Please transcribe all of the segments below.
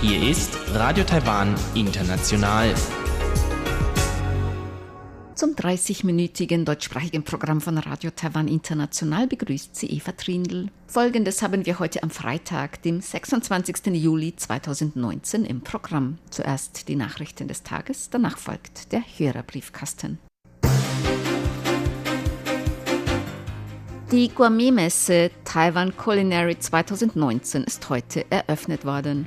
Hier ist Radio Taiwan International. Zum 30-minütigen deutschsprachigen Programm von Radio Taiwan International begrüßt sie Eva Trindl. Folgendes haben wir heute am Freitag, dem 26. Juli 2019 im Programm. Zuerst die Nachrichten des Tages, danach folgt der Hörerbriefkasten. Die Gourmet-Messe Taiwan Culinary 2019 ist heute eröffnet worden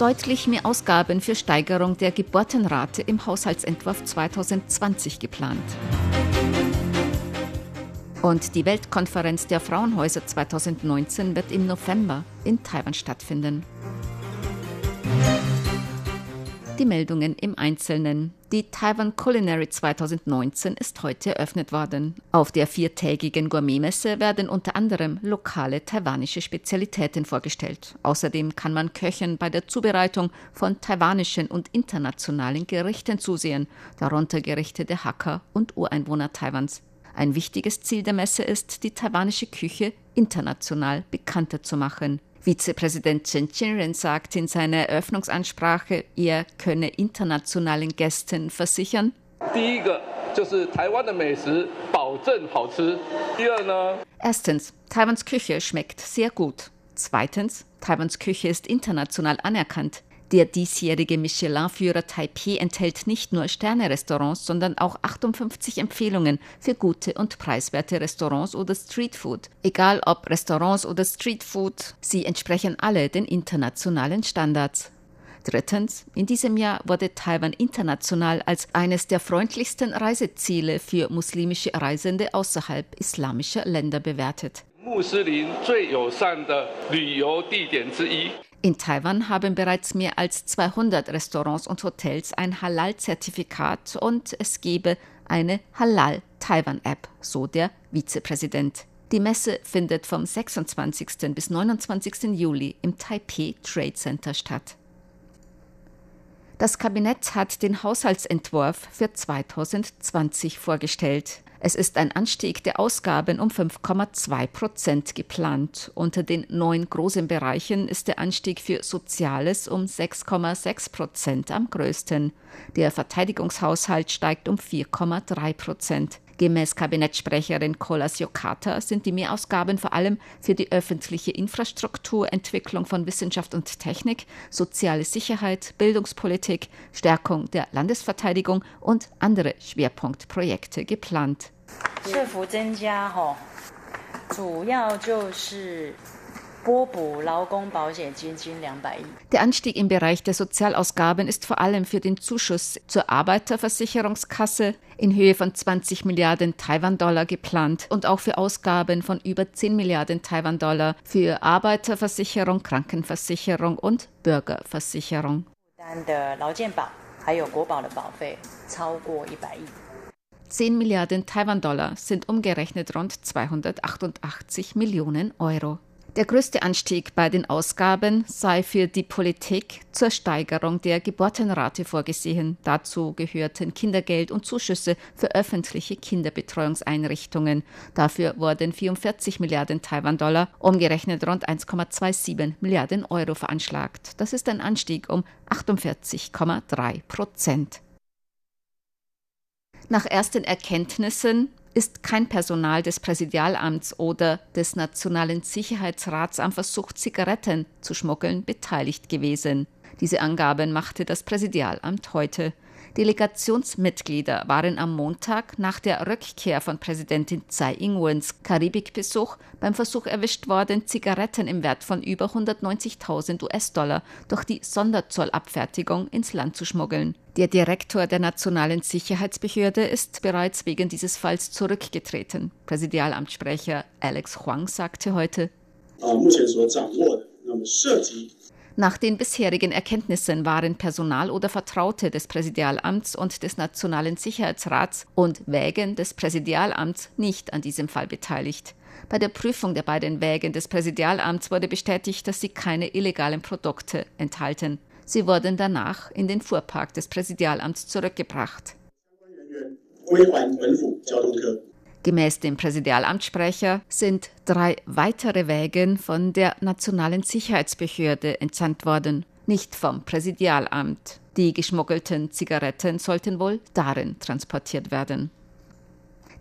deutlich mehr Ausgaben für Steigerung der Geburtenrate im Haushaltsentwurf 2020 geplant. Und die Weltkonferenz der Frauenhäuser 2019 wird im November in Taiwan stattfinden. Die Meldungen im Einzelnen. Die Taiwan Culinary 2019 ist heute eröffnet worden. Auf der viertägigen Gourmetmesse werden unter anderem lokale taiwanische Spezialitäten vorgestellt. Außerdem kann man Köchen bei der Zubereitung von taiwanischen und internationalen Gerichten zusehen, darunter Gerichte der Hacker und Ureinwohner Taiwans. Ein wichtiges Ziel der Messe ist, die taiwanische Küche international bekannter zu machen. Vizepräsident Chen Chinren sagte in seiner Eröffnungsansprache, er könne internationalen Gästen versichern, Erstens, Taiwans Küche schmeckt sehr gut. Zweitens, Taiwans Küche ist international anerkannt. Der diesjährige Michelin-Führer Taipei enthält nicht nur Sterne-Restaurants, sondern auch 58 Empfehlungen für gute und preiswerte Restaurants oder Streetfood. Egal ob Restaurants oder Streetfood, sie entsprechen alle den internationalen Standards. Drittens, in diesem Jahr wurde Taiwan international als eines der freundlichsten Reiseziele für muslimische Reisende außerhalb islamischer Länder bewertet. In Taiwan haben bereits mehr als 200 Restaurants und Hotels ein Halal-Zertifikat und es gebe eine Halal-Taiwan-App, so der Vizepräsident. Die Messe findet vom 26. bis 29. Juli im Taipei Trade Center statt. Das Kabinett hat den Haushaltsentwurf für 2020 vorgestellt. Es ist ein Anstieg der Ausgaben um 5,2 Prozent geplant. Unter den neun großen Bereichen ist der Anstieg für Soziales um 6,6 Prozent am größten. Der Verteidigungshaushalt steigt um 4,3 Prozent. Gemäß Kabinettsprecherin Kolas Yokata sind die Mehrausgaben vor allem für die öffentliche Infrastruktur, Entwicklung von Wissenschaft und Technik, soziale Sicherheit, Bildungspolitik, Stärkung der Landesverteidigung und andere Schwerpunktprojekte geplant. 政 der Anstieg im Bereich der Sozialausgaben ist vor allem für den Zuschuss zur Arbeiterversicherungskasse in Höhe von 20 Milliarden Taiwan-Dollar geplant und auch für Ausgaben von über 10 Milliarden Taiwan-Dollar für Arbeiterversicherung, Krankenversicherung und Bürgerversicherung. Zehn Milliarden Taiwan-Dollar sind umgerechnet rund 288 Millionen Euro. Der größte Anstieg bei den Ausgaben sei für die Politik zur Steigerung der Geburtenrate vorgesehen. Dazu gehörten Kindergeld und Zuschüsse für öffentliche Kinderbetreuungseinrichtungen. Dafür wurden 44 Milliarden Taiwan-Dollar, umgerechnet rund 1,27 Milliarden Euro veranschlagt. Das ist ein Anstieg um 48,3 Prozent. Nach ersten Erkenntnissen ist kein Personal des Präsidialamts oder des Nationalen Sicherheitsrats am Versuch, Zigaretten zu schmuggeln, beteiligt gewesen. Diese Angaben machte das Präsidialamt heute. Delegationsmitglieder waren am Montag nach der Rückkehr von Präsidentin Tsai Ing-wens Karibikbesuch beim Versuch erwischt worden, Zigaretten im Wert von über 190.000 US-Dollar durch die Sonderzollabfertigung ins Land zu schmuggeln. Der Direktor der Nationalen Sicherheitsbehörde ist bereits wegen dieses Falls zurückgetreten. Präsidialamtssprecher Alex Huang sagte heute, nach den bisherigen Erkenntnissen waren Personal oder Vertraute des Präsidialamts und des Nationalen Sicherheitsrats und Wägen des Präsidialamts nicht an diesem Fall beteiligt. Bei der Prüfung der beiden Wägen des Präsidialamts wurde bestätigt, dass sie keine illegalen Produkte enthalten. Sie wurden danach in den Fuhrpark des Präsidialamts zurückgebracht. Gemäß dem Präsidialamtssprecher sind drei weitere Wägen von der Nationalen Sicherheitsbehörde entsandt worden, nicht vom Präsidialamt. Die geschmuggelten Zigaretten sollten wohl darin transportiert werden.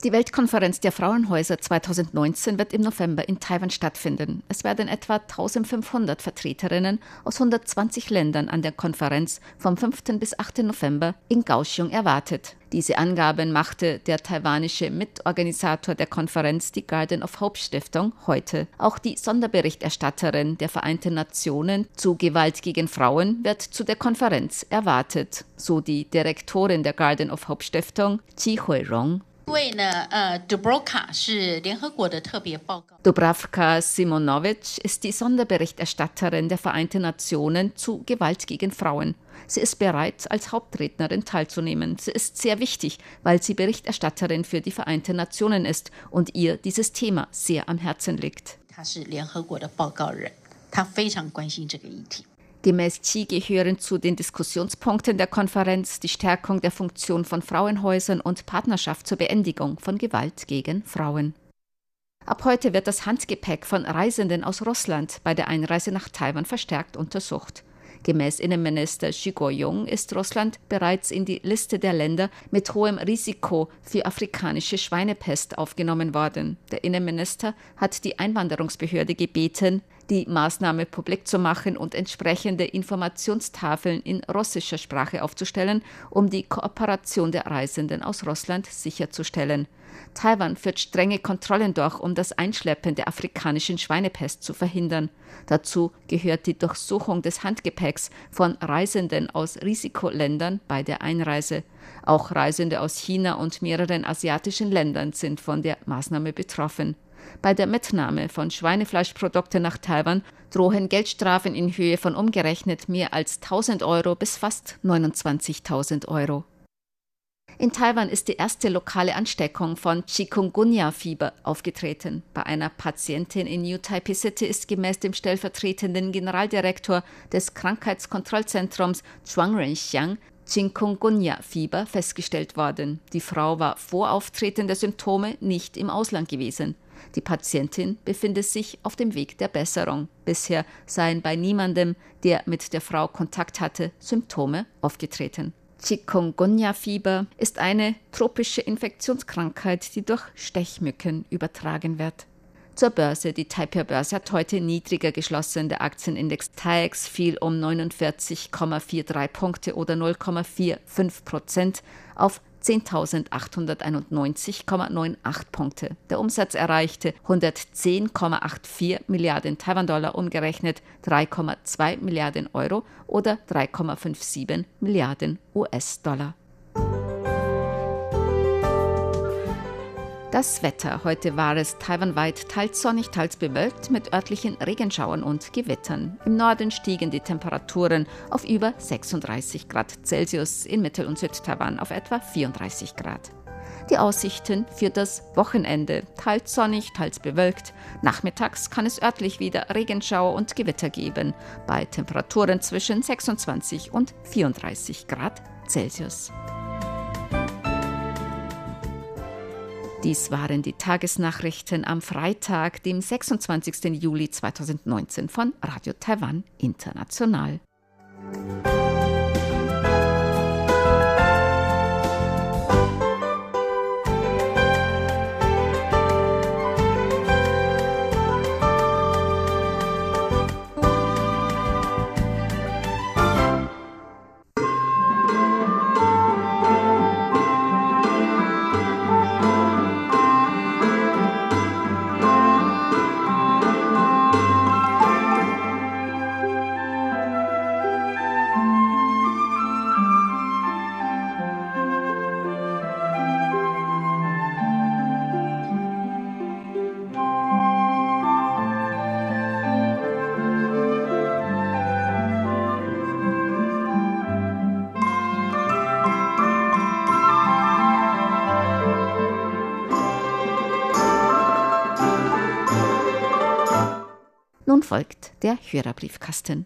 Die Weltkonferenz der Frauenhäuser 2019 wird im November in Taiwan stattfinden. Es werden etwa 1500 Vertreterinnen aus 120 Ländern an der Konferenz vom 5. bis 8. November in Kaohsiung erwartet. Diese Angaben machte der taiwanische Mitorganisator der Konferenz, die Garden of Hope Stiftung, heute. Auch die Sonderberichterstatterin der Vereinten Nationen zu Gewalt gegen Frauen wird zu der Konferenz erwartet, so die Direktorin der Garden of Hope Stiftung, Chi Hui-rong. Dubravka Simonovic ist die Sonderberichterstatterin der Vereinten Nationen zu Gewalt gegen Frauen. Sie ist bereit, als Hauptrednerin teilzunehmen. Sie ist sehr wichtig, weil sie Berichterstatterin für die Vereinten Nationen ist und ihr dieses Thema sehr am Herzen liegt. Gemäß Qi gehören zu den Diskussionspunkten der Konferenz die Stärkung der Funktion von Frauenhäusern und Partnerschaft zur Beendigung von Gewalt gegen Frauen. Ab heute wird das Handgepäck von Reisenden aus Russland bei der Einreise nach Taiwan verstärkt untersucht. Gemäß Innenminister Xi Guoyong ist Russland bereits in die Liste der Länder mit hohem Risiko für afrikanische Schweinepest aufgenommen worden. Der Innenminister hat die Einwanderungsbehörde gebeten, die Maßnahme publik zu machen und entsprechende Informationstafeln in russischer Sprache aufzustellen, um die Kooperation der Reisenden aus Russland sicherzustellen. Taiwan führt strenge Kontrollen durch, um das Einschleppen der afrikanischen Schweinepest zu verhindern. Dazu gehört die Durchsuchung des Handgepäcks von Reisenden aus Risikoländern bei der Einreise. Auch Reisende aus China und mehreren asiatischen Ländern sind von der Maßnahme betroffen. Bei der Mitnahme von Schweinefleischprodukten nach Taiwan drohen Geldstrafen in Höhe von umgerechnet mehr als 1000 Euro bis fast 29.000 Euro. In Taiwan ist die erste lokale Ansteckung von Chikungunya-Fieber aufgetreten. Bei einer Patientin in New Taipei City ist gemäß dem stellvertretenden Generaldirektor des Krankheitskontrollzentrums Zhuang Renxiang Chikungunya-Fieber festgestellt worden. Die Frau war vor Auftreten der Symptome nicht im Ausland gewesen. Die Patientin befindet sich auf dem Weg der Besserung. Bisher seien bei niemandem, der mit der Frau Kontakt hatte, Symptome aufgetreten. Chikungunya-Fieber ist eine tropische Infektionskrankheit, die durch Stechmücken übertragen wird. Zur Börse. Die Taipei-Börse hat heute niedriger geschlossen. Der Aktienindex TAIEX fiel um 49,43 Punkte oder 0,45 Prozent auf 10.891,98 Punkte. Der Umsatz erreichte 110,84 Milliarden Taiwan-Dollar, umgerechnet 3,2 Milliarden Euro oder 3,57 Milliarden US-Dollar. Das Wetter. Heute war es taiwanweit teils sonnig, teils bewölkt mit örtlichen Regenschauern und Gewittern. Im Norden stiegen die Temperaturen auf über 36 Grad Celsius, in Mittel- und Südtaiwan auf etwa 34 Grad. Die Aussichten für das Wochenende. Teils sonnig, teils bewölkt. Nachmittags kann es örtlich wieder Regenschauer und Gewitter geben, bei Temperaturen zwischen 26 und 34 Grad Celsius. Dies waren die Tagesnachrichten am Freitag, dem 26. Juli 2019 von Radio Taiwan International. Folgt der Hörerbriefkasten.